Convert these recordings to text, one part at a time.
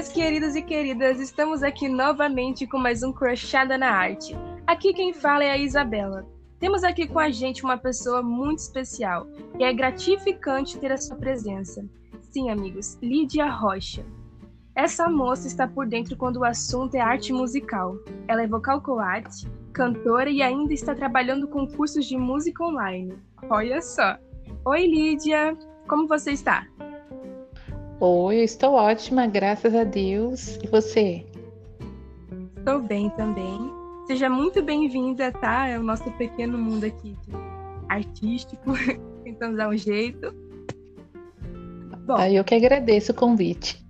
meus queridos e queridas, estamos aqui novamente com mais um Crushada na Arte. Aqui quem fala é a Isabela. Temos aqui com a gente uma pessoa muito especial e é gratificante ter a sua presença. Sim, amigos, Lídia Rocha. Essa moça está por dentro quando o assunto é arte musical. Ela é vocal coach, cantora e ainda está trabalhando com cursos de música online. Olha só. Oi, Lídia. Como você está? Oi, eu estou ótima, graças a Deus. E você? Estou bem também. Seja muito bem-vinda, tá? É o nosso pequeno mundo aqui artístico. Tentamos dar um jeito. Bom, ah, eu que agradeço o convite.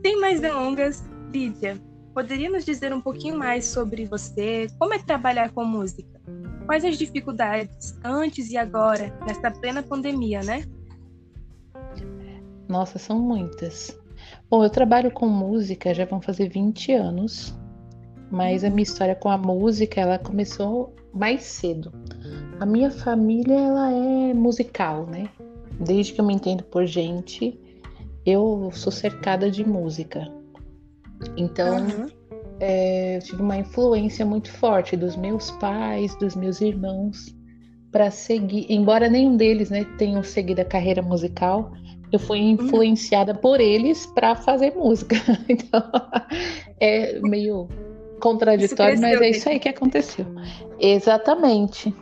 Sem mais delongas, Lídia, poderia nos dizer um pouquinho mais sobre você? Como é trabalhar com música? Quais as dificuldades antes e agora, nesta plena pandemia, né? Nossa, são muitas. Bom, eu trabalho com música já vão fazer 20 anos, mas a minha história com a música ela começou mais cedo. A minha família ela é musical, né? Desde que eu me entendo por gente, eu sou cercada de música. Então, uhum. é, eu tive uma influência muito forte dos meus pais, dos meus irmãos, para seguir. Embora nenhum deles, né, tenham seguido a carreira musical, eu fui influenciada por eles para fazer música. Então, é meio contraditório, mas é isso aí que aconteceu. Exatamente.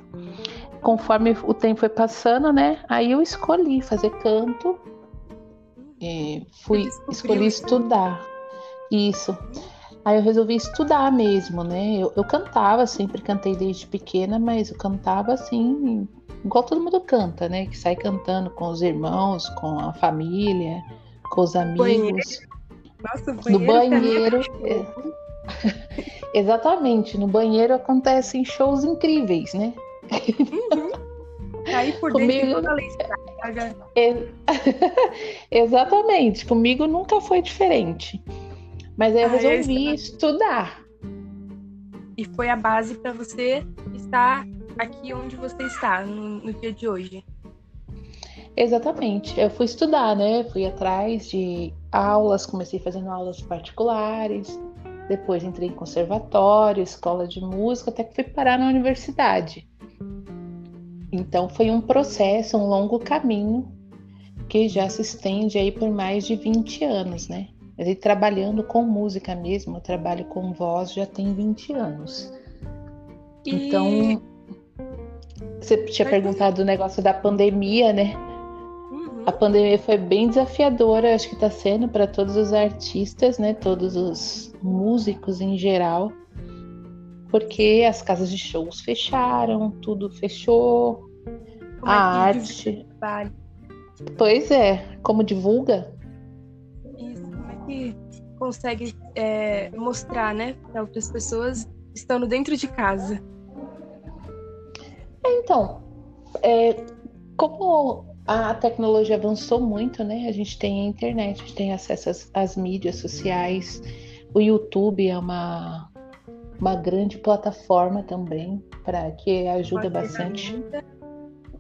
Conforme o tempo foi passando, né? Aí eu escolhi fazer canto. fui escolhi estudar. Isso. Aí eu resolvi estudar mesmo, né? Eu, eu cantava, sempre cantei desde pequena, mas eu cantava assim, igual todo mundo canta, né? Que sai cantando com os irmãos, com a família, com os amigos. Banheiro. Nossa, banheiro no banheiro. É... Exatamente, no banheiro acontecem shows incríveis, né? Uhum. Aí por Comigo... dentro é... Exatamente, comigo nunca foi diferente. Mas aí eu ah, resolvi eu estudar. E foi a base para você estar aqui onde você está no, no dia de hoje. Exatamente. Eu fui estudar, né? Fui atrás de aulas, comecei fazendo aulas particulares, depois entrei em conservatório, escola de música, até que fui parar na universidade. Então foi um processo, um longo caminho que já se estende aí por mais de 20 anos, né? Mas trabalhando com música mesmo, eu trabalho com voz já tem 20 anos. E... Então, você tinha perguntado do negócio da pandemia, né? Uhum. A pandemia foi bem desafiadora, acho que está sendo para todos os artistas, né? Todos os músicos em geral, porque as casas de shows fecharam, tudo fechou, como a é arte. Pois é, como divulga? Consegue é, mostrar, né, para outras pessoas estando dentro de casa? Então, é, como a tecnologia avançou muito, né? A gente tem a internet, a gente tem acesso às, às mídias sociais. O YouTube é uma, uma grande plataforma também para que ajuda uma bastante. Ferramenta.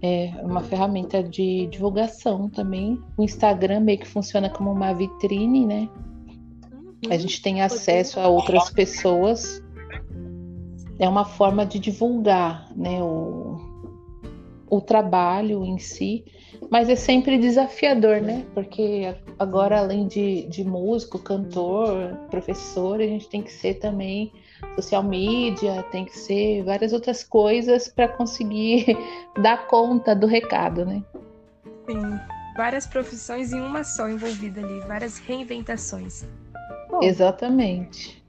É uma ferramenta de divulgação também. O Instagram meio que funciona como uma vitrine, né? A gente tem acesso a outras pessoas é uma forma de divulgar né, o, o trabalho em si, mas é sempre desafiador, né? Porque agora, além de, de músico, cantor, professor, a gente tem que ser também social media, tem que ser várias outras coisas para conseguir dar conta do recado, né? Sim, várias profissões em uma só envolvida ali, várias reinventações. Bom, Exatamente.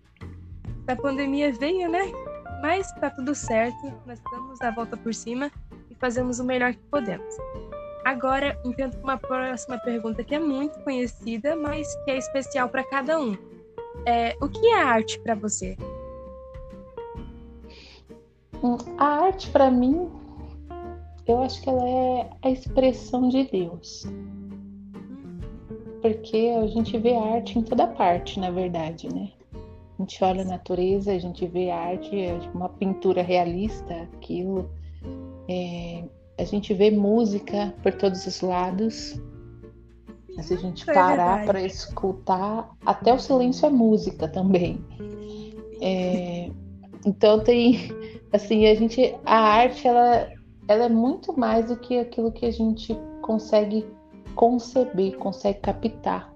A pandemia veio, né? Mas tá tudo certo, nós damos a volta por cima e fazemos o melhor que podemos. Agora, entendo uma próxima pergunta que é muito conhecida, mas que é especial para cada um. É, o que é arte para você? Hum, a arte para mim, eu acho que ela é a expressão de Deus. Porque a gente vê arte em toda parte, na verdade, né? A gente olha a natureza, a gente vê arte, é uma pintura realista, aquilo. É, a gente vê música por todos os lados. Se a gente é parar para escutar, até o silêncio é música também. É, então tem, assim, a gente, a arte ela, ela é muito mais do que aquilo que a gente consegue conceber, consegue captar,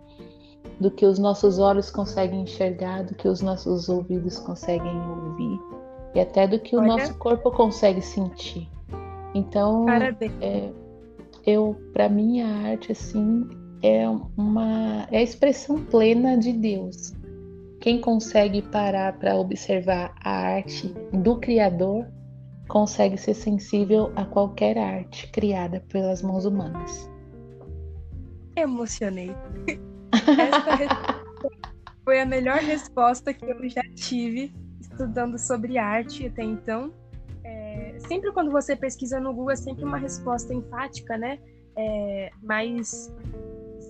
do que os nossos olhos conseguem enxergar, do que os nossos ouvidos conseguem ouvir e até do que Olha. o nosso corpo consegue sentir. Então, é, eu, para mim, a arte assim é uma é a expressão plena de Deus. Quem consegue parar para observar a arte do Criador consegue ser sensível a qualquer arte criada pelas mãos humanas. Emocionei. Essa foi a melhor resposta que eu já tive estudando sobre arte até então. É, sempre quando você pesquisa no Google é sempre uma resposta enfática, né? É, mas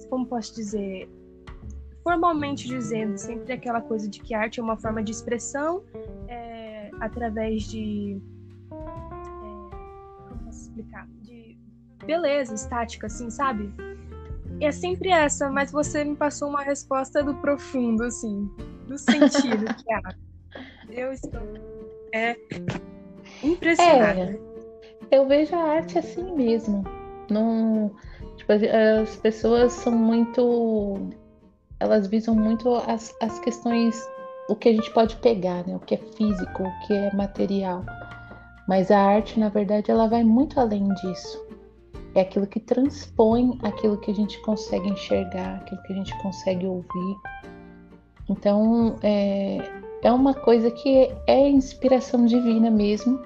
como posso dizer, formalmente dizendo, sempre aquela coisa de que arte é uma forma de expressão é, através de. É, como posso explicar? De beleza, estática, assim, sabe? É sempre essa, mas você me passou uma resposta do profundo, assim, do sentido que é. Eu estou. É impressionada. É, eu vejo a arte assim mesmo. Não Tipo, as pessoas são muito. Elas visam muito as, as questões, o que a gente pode pegar, né? O que é físico, o que é material. Mas a arte, na verdade, ela vai muito além disso. É aquilo que transpõe aquilo que a gente consegue enxergar, aquilo que a gente consegue ouvir. Então, é, é uma coisa que é inspiração divina mesmo.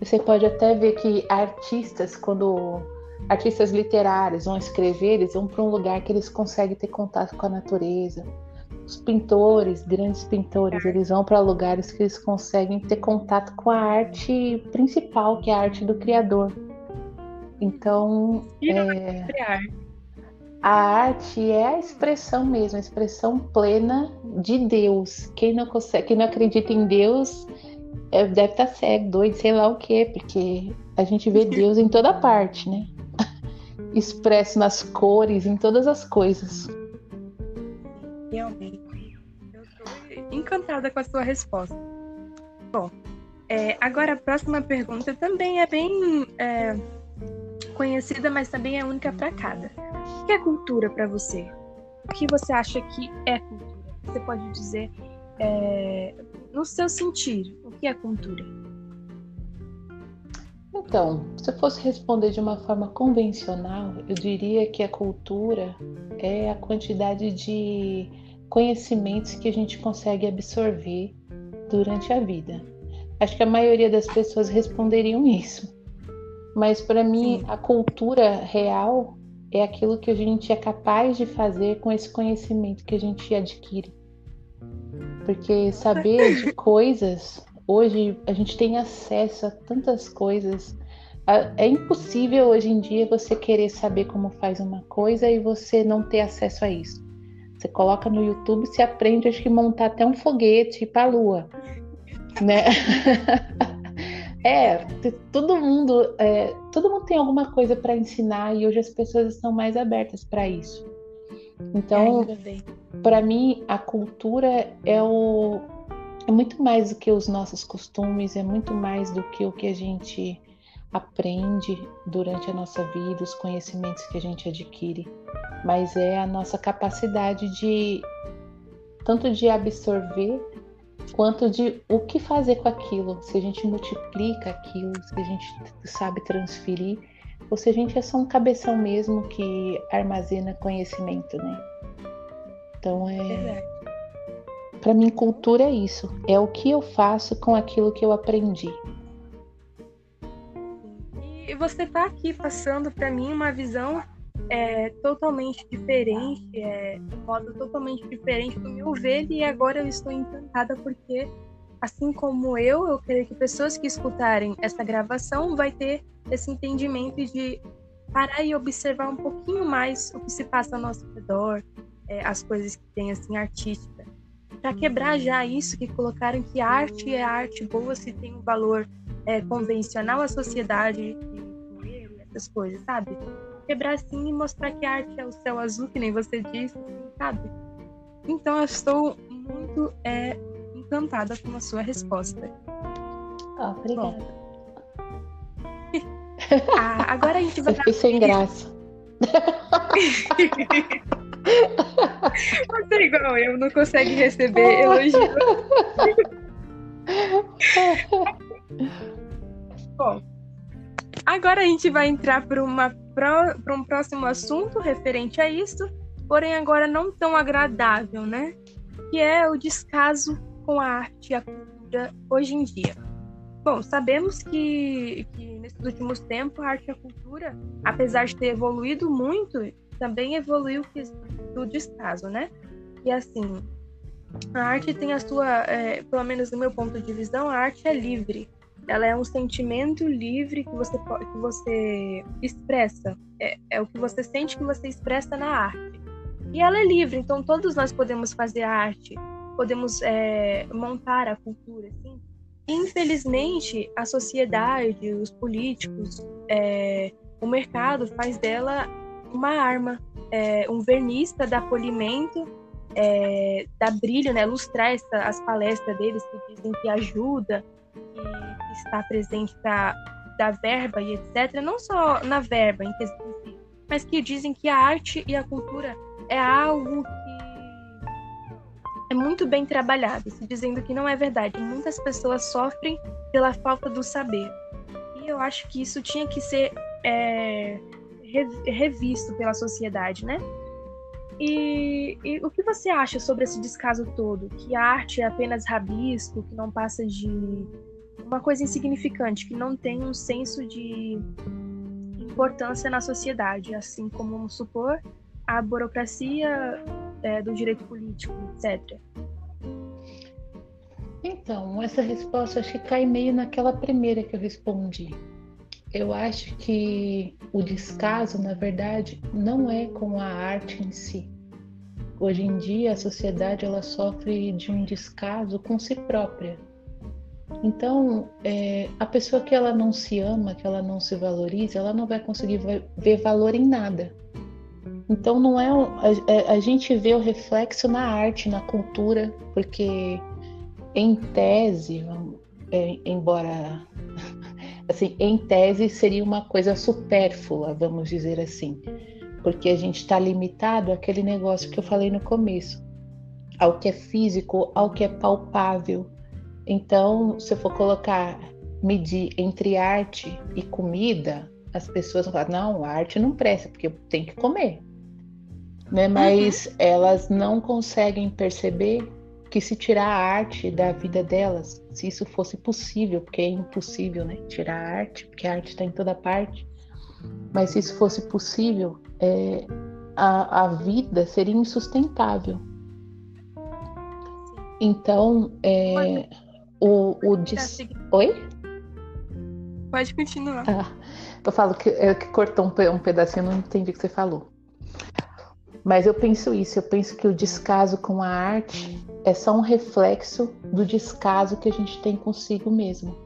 Você pode até ver que artistas, quando artistas literários vão escrever, eles vão para um lugar que eles conseguem ter contato com a natureza. Os pintores, grandes pintores, eles vão para lugares que eles conseguem ter contato com a arte principal, que é a arte do criador. Então, é, a arte é a expressão mesmo, a expressão plena de Deus. Quem não consegue, quem não acredita em Deus é, deve estar tá cego, doido, sei lá o quê, porque a gente vê Deus em toda parte, né? expresso nas cores, em todas as coisas. Realmente. Eu estou encantada com a sua resposta. Bom, é, agora a próxima pergunta também é bem é, conhecida, mas também é única para cada. O que é cultura para você? O que você acha que é cultura? Você pode dizer é, no seu sentir, o que é cultura? Então, se eu fosse responder de uma forma convencional, eu diria que a cultura é a quantidade de conhecimentos que a gente consegue absorver durante a vida. Acho que a maioria das pessoas responderiam isso. Mas para mim, Sim. a cultura real é aquilo que a gente é capaz de fazer com esse conhecimento que a gente adquire. Porque saber de coisas Hoje a gente tem acesso a tantas coisas. É impossível hoje em dia você querer saber como faz uma coisa e você não ter acesso a isso. Você coloca no YouTube, se aprende acho que montar até um foguete para a lua, né? é, todo mundo, é, todo mundo tem alguma coisa para ensinar e hoje as pessoas estão mais abertas para isso. Então, para mim, a cultura é o, é muito mais do que os nossos costumes, é muito mais do que o que a gente aprende durante a nossa vida, os conhecimentos que a gente adquire, mas é a nossa capacidade de tanto de absorver quanto de o que fazer com aquilo, se a gente multiplica aquilo, se a gente sabe transferir, ou se a gente é só um cabeção mesmo que armazena conhecimento, né? Então é, é para mim, cultura é isso. É o que eu faço com aquilo que eu aprendi. E você está aqui passando para mim uma visão é, totalmente diferente, é, um modo totalmente diferente do meu ver, e agora eu estou encantada porque, assim como eu, eu creio que pessoas que escutarem essa gravação vai ter esse entendimento de parar e observar um pouquinho mais o que se passa ao nosso redor, é, as coisas que tem assim artística para quebrar já isso que colocaram que arte é arte boa se tem um valor é, convencional à sociedade, essas coisas, sabe? Quebrar assim e mostrar que a arte é o céu azul, que nem você disse, sabe? Então eu estou muito é, encantada com a sua resposta. Oh, obrigada. ah, agora a gente vai. Fiquei sem graça. Você é igual eu, não consegue receber elogio. Bom, agora a gente vai entrar para um próximo assunto referente a isso, porém agora não tão agradável, né? Que é o descaso com a arte e a cultura hoje em dia. Bom, sabemos que, que nesses últimos tempos a arte e a cultura, apesar de ter evoluído muito, também evoluiu do descaso, né? E assim, a arte tem a sua, é, pelo menos do meu ponto de visão, a arte é livre. Ela é um sentimento livre que você que você expressa. É, é o que você sente que você expressa na arte. E ela é livre, então todos nós podemos fazer arte, podemos é, montar a cultura, assim. Infelizmente, a sociedade, os políticos, é, o mercado faz dela uma arma, é, um verniz para dar polimento, é, dar brilho, né, lustrar essa, as palestras deles que dizem que ajuda, está presente para dar verba e etc. Não só na verba, em questão, mas que dizem que a arte e a cultura é algo que é muito bem trabalhado, se dizendo que não é verdade. Muitas pessoas sofrem pela falta do saber. E eu acho que isso tinha que ser é, revisto pela sociedade, né? E, e, o que você acha sobre esse descaso todo? Que a arte é apenas rabisco, que não passa de uma coisa insignificante, que não tem um senso de importância na sociedade, assim como, vamos supor, a burocracia é, do direito político, etc. Então, essa resposta acho que cai meio naquela primeira que eu respondi eu acho que o descaso, na verdade, não é com a arte em si. Hoje em dia, a sociedade ela sofre de um descaso com si própria. Então, é, a pessoa que ela não se ama, que ela não se valoriza, ela não vai conseguir ver valor em nada. Então, não é a, é, a gente vê o reflexo na arte, na cultura, porque em tese, é, embora assim, em tese seria uma coisa supérflua, vamos dizer assim, porque a gente está limitado àquele negócio que eu falei no começo, ao que é físico, ao que é palpável. Então, se eu for colocar, medir entre arte e comida, as pessoas vão falar, não, a arte não presta, porque tem que comer. Né? Mas uhum. elas não conseguem perceber que se tirar a arte da vida delas, se isso fosse possível, porque é impossível, né? Tirar a arte, porque a arte está em toda parte. Mas se isso fosse possível, é, a, a vida seria insustentável. Então, é, o, o. Oi? Pode continuar. Ah, eu falo que, é, que cortou um, um pedacinho, não entendi o que você falou. Mas eu penso isso, eu penso que o descaso com a arte é só um reflexo do descaso que a gente tem consigo mesmo.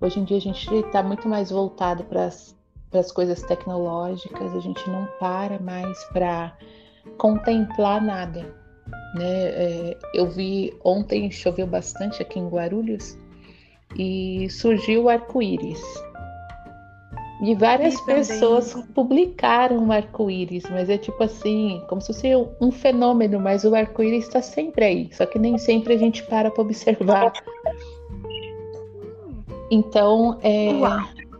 Hoje em dia a gente está muito mais voltado para as coisas tecnológicas, a gente não para mais para contemplar nada. Né? É, eu vi ontem choveu bastante aqui em Guarulhos e surgiu o arco-íris. E várias e pessoas também... publicaram o arco-íris, mas é tipo assim, como se fosse um fenômeno, mas o arco-íris está sempre aí, só que nem sempre a gente para para observar. Então, é,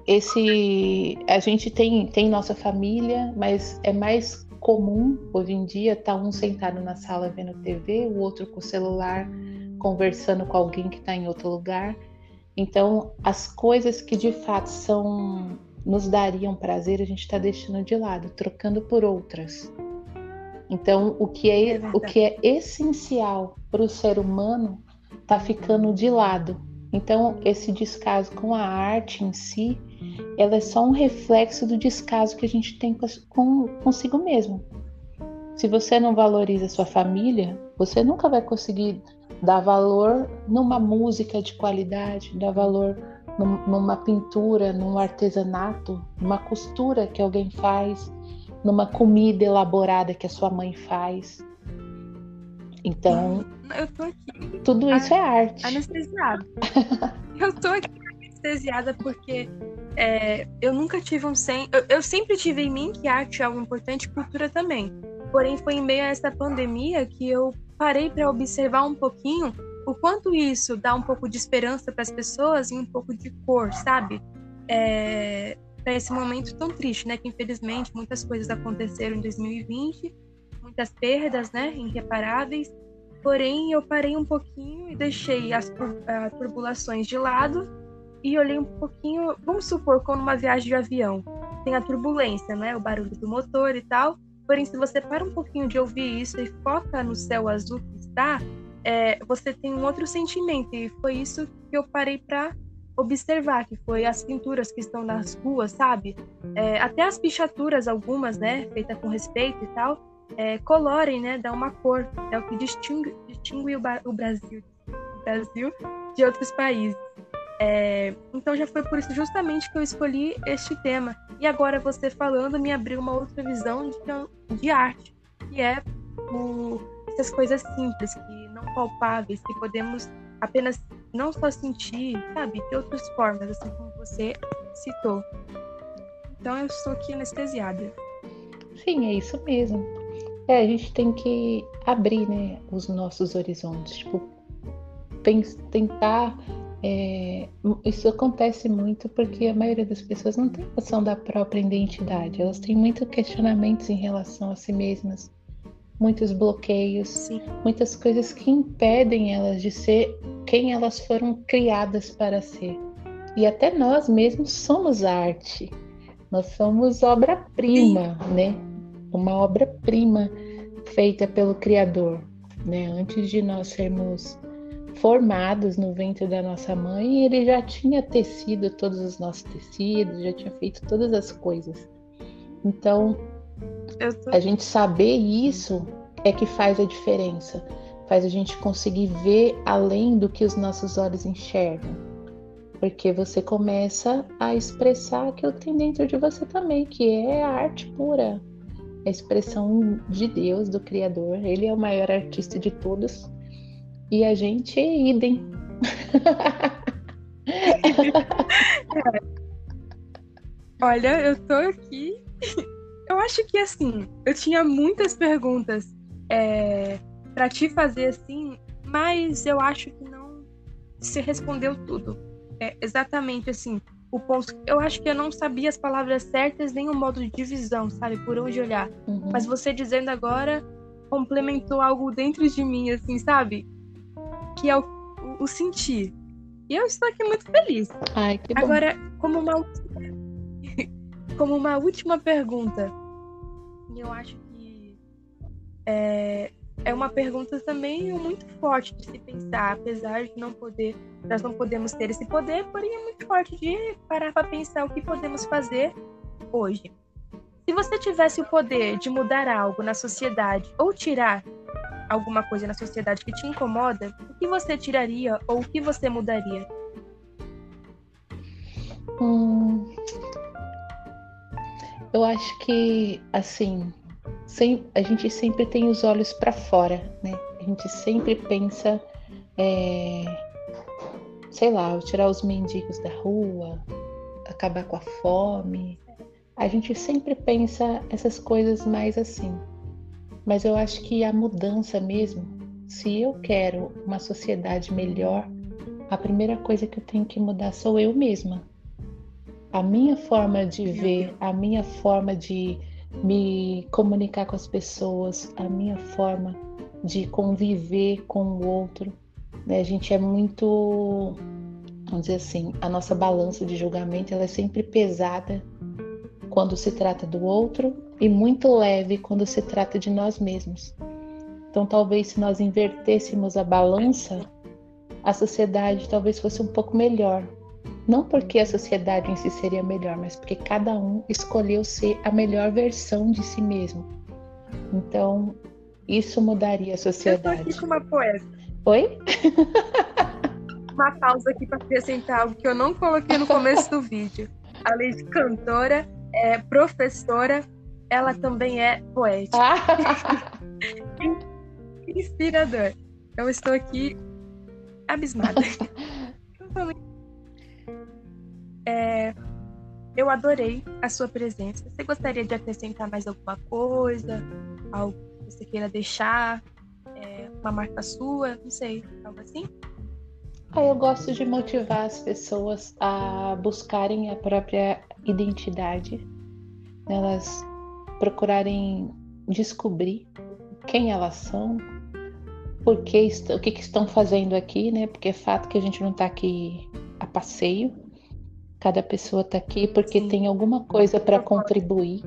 esse a gente tem, tem nossa família, mas é mais comum hoje em dia tá um sentado na sala vendo TV, o outro com o celular conversando com alguém que está em outro lugar. Então, as coisas que de fato são nos dariam prazer, a gente está deixando de lado, trocando por outras. Então, o que é, é o que é essencial para o ser humano está ficando de lado. Então, esse descaso com a arte em si, ela é só um reflexo do descaso que a gente tem com, consigo mesmo. Se você não valoriza sua família, você nunca vai conseguir dar valor numa música de qualidade, dar valor numa pintura, num artesanato, numa costura que alguém faz, numa comida elaborada que a sua mãe faz. Então, eu tô aqui. Tudo isso é arte. Anestesiada. eu tô aqui anestesiada porque é, eu nunca tive um sem. Eu, eu, sempre tive em mim que arte é algo importante, cultura também. Porém, foi em meio a essa pandemia que eu parei para observar um pouquinho o quanto isso dá um pouco de esperança para as pessoas e um pouco de cor, sabe? É, para esse momento tão triste, né? Que infelizmente muitas coisas aconteceram em 2020, muitas perdas, né? Irreparáveis. Porém, eu parei um pouquinho e deixei as turbulações de lado e olhei um pouquinho. Vamos supor, como uma viagem de avião, tem a turbulência, né? O barulho do motor e tal. Porém, se você para um pouquinho de ouvir isso e foca no céu azul que está, é, você tem um outro sentimento. E foi isso que eu parei para observar, que foi as pinturas que estão nas ruas, sabe? É, até as pichaturas, algumas, né, feitas com respeito e tal, é, colorem, né, dá uma cor, é o que distingue, distingue o, o Brasil, o Brasil de outros países. É, então já foi por isso justamente que eu escolhi este tema. E agora você falando me abriu uma outra visão de, de arte, que é o, essas coisas simples, que não palpáveis, que podemos apenas não só sentir, sabe, de outras formas, assim como você citou. Então eu estou aqui anestesiada. Sim, é isso mesmo. É, a gente tem que abrir, né, os nossos horizontes, tipo, tentar. É, isso acontece muito porque a maioria das pessoas não tem noção da própria identidade. Elas têm muitos questionamentos em relação a si mesmas muitos bloqueios, Sim. muitas coisas que impedem elas de ser quem elas foram criadas para ser. E até nós mesmos somos arte. Nós somos obra-prima, né? Uma obra-prima feita pelo Criador, né? Antes de nós sermos formados no ventre da nossa mãe, ele já tinha tecido todos os nossos tecidos, já tinha feito todas as coisas. Então. A gente saber isso é que faz a diferença. Faz a gente conseguir ver além do que os nossos olhos enxergam. Porque você começa a expressar aquilo que tem dentro de você também, que é a arte pura. A expressão de Deus, do Criador. Ele é o maior artista de todos. E a gente é idem. Olha, eu tô aqui eu acho que assim, eu tinha muitas perguntas é, para te fazer assim, mas eu acho que não se respondeu tudo. É exatamente assim, o ponto. Eu acho que eu não sabia as palavras certas nem o modo de divisão, sabe, por onde olhar. Uhum. Mas você dizendo agora complementou algo dentro de mim, assim, sabe? Que é o, o, o sentir. E eu estou aqui muito feliz. Ai, que bom. Agora, como uma como uma última pergunta, e eu acho que é, é uma pergunta também muito forte de se pensar, apesar de não poder, nós não podemos ter esse poder, porém é muito forte de parar para pensar o que podemos fazer hoje. Se você tivesse o poder de mudar algo na sociedade ou tirar alguma coisa na sociedade que te incomoda, o que você tiraria ou o que você mudaria? Hum, eu acho que, assim, sem, a gente sempre tem os olhos para fora, né? A gente sempre pensa, é, sei lá, tirar os mendigos da rua, acabar com a fome. A gente sempre pensa essas coisas mais assim. Mas eu acho que a mudança mesmo, se eu quero uma sociedade melhor, a primeira coisa que eu tenho que mudar sou eu mesma a minha forma de ver, a minha forma de me comunicar com as pessoas, a minha forma de conviver com o outro. Né? A gente é muito, vamos dizer assim, a nossa balança de julgamento ela é sempre pesada quando se trata do outro e muito leve quando se trata de nós mesmos. Então, talvez se nós invertêssemos a balança, a sociedade talvez fosse um pouco melhor, não porque a sociedade em si seria melhor, mas porque cada um escolheu ser a melhor versão de si mesmo. Então, isso mudaria a sociedade. Eu tô aqui com uma poeta. Oi? uma pausa aqui para acrescentar algo que eu não coloquei no começo do vídeo. Além de cantora, é professora, ela também é poética. Inspirador. Eu estou aqui abismada. É, eu adorei a sua presença. Você gostaria de acrescentar mais alguma coisa? Algo que você queira deixar? É, uma marca sua? Não sei, algo assim? Eu gosto de motivar as pessoas a buscarem a própria identidade, elas procurarem descobrir quem elas são, por que, o que, que estão fazendo aqui, né? Porque é fato que a gente não está aqui a passeio. Cada pessoa está aqui porque Sim. tem alguma coisa para contribuir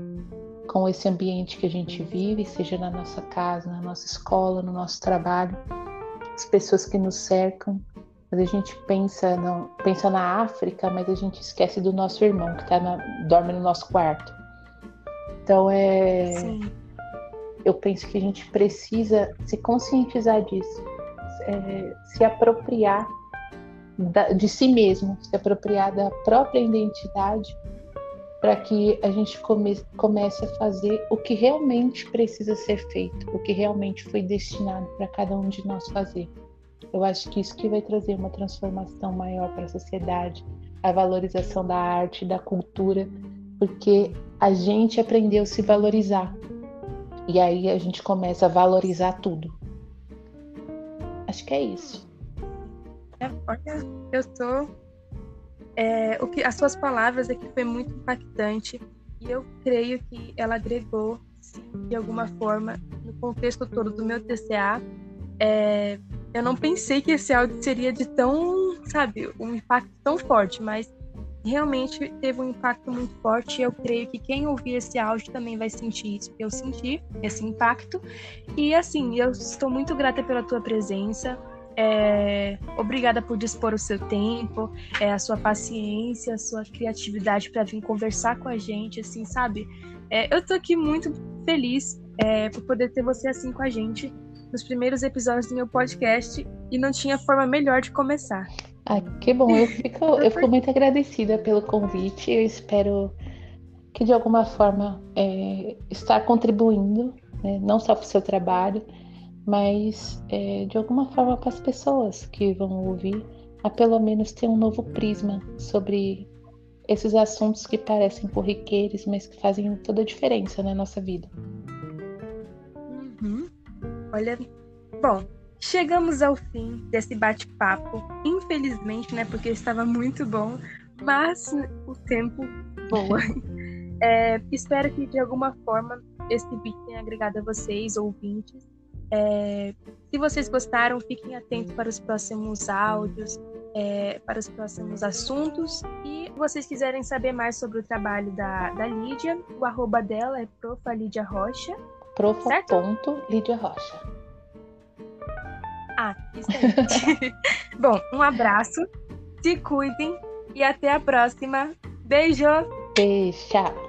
com esse ambiente que a gente vive, seja na nossa casa, na nossa escola, no nosso trabalho, as pessoas que nos cercam. Mas a gente pensa, não, pensa na África, mas a gente esquece do nosso irmão que tá na, dorme no nosso quarto. Então é. Sim eu penso que a gente precisa se conscientizar disso, é, se apropriar da, de si mesmo, se apropriar da própria identidade, para que a gente come, comece a fazer o que realmente precisa ser feito, o que realmente foi destinado para cada um de nós fazer. Eu acho que isso que vai trazer uma transformação maior para a sociedade, a valorização da arte, da cultura, porque a gente aprendeu a se valorizar e aí a gente começa a valorizar tudo. Acho que é isso. É, olha, eu tô. É, o que, as suas palavras aqui foi muito impactante e eu creio que ela agregou, sim, de alguma forma, no contexto todo do meu TCA. É, eu não pensei que esse áudio seria de tão, sabe, um impacto tão forte, mas realmente teve um impacto muito forte. Eu creio que quem ouvir esse áudio também vai sentir isso, eu senti esse impacto. E assim, eu estou muito grata pela tua presença. É, obrigada por dispor o seu tempo, é, a sua paciência, a sua criatividade para vir conversar com a gente, assim, sabe? É, eu tô aqui muito feliz é, por poder ter você assim com a gente nos primeiros episódios do meu podcast e não tinha forma melhor de começar. Ah, que bom. Eu fico, eu fico muito agradecida pelo convite. Eu espero que de alguma forma é, estar contribuindo, né, não só para o seu trabalho, mas é, de alguma forma para as pessoas que vão ouvir, a pelo menos ter um novo prisma sobre esses assuntos que parecem corriqueiros, mas que fazem toda a diferença na nossa vida. Uhum. Olha, bom, Chegamos ao fim desse bate-papo, infelizmente, né, porque estava muito bom, mas o tempo voa. É, espero que de alguma forma esse vídeo tenha agregado a vocês, ouvintes. É, se vocês gostaram, fiquem atentos para os próximos áudios, é, para os próximos assuntos. E se vocês quiserem saber mais sobre o trabalho da, da Lídia, o arroba dela é profa Lídia Rocha. Profa.Lídia Rocha. Ah, isso aí. Bom, um abraço, se cuidem e até a próxima. Beijo! Beijo.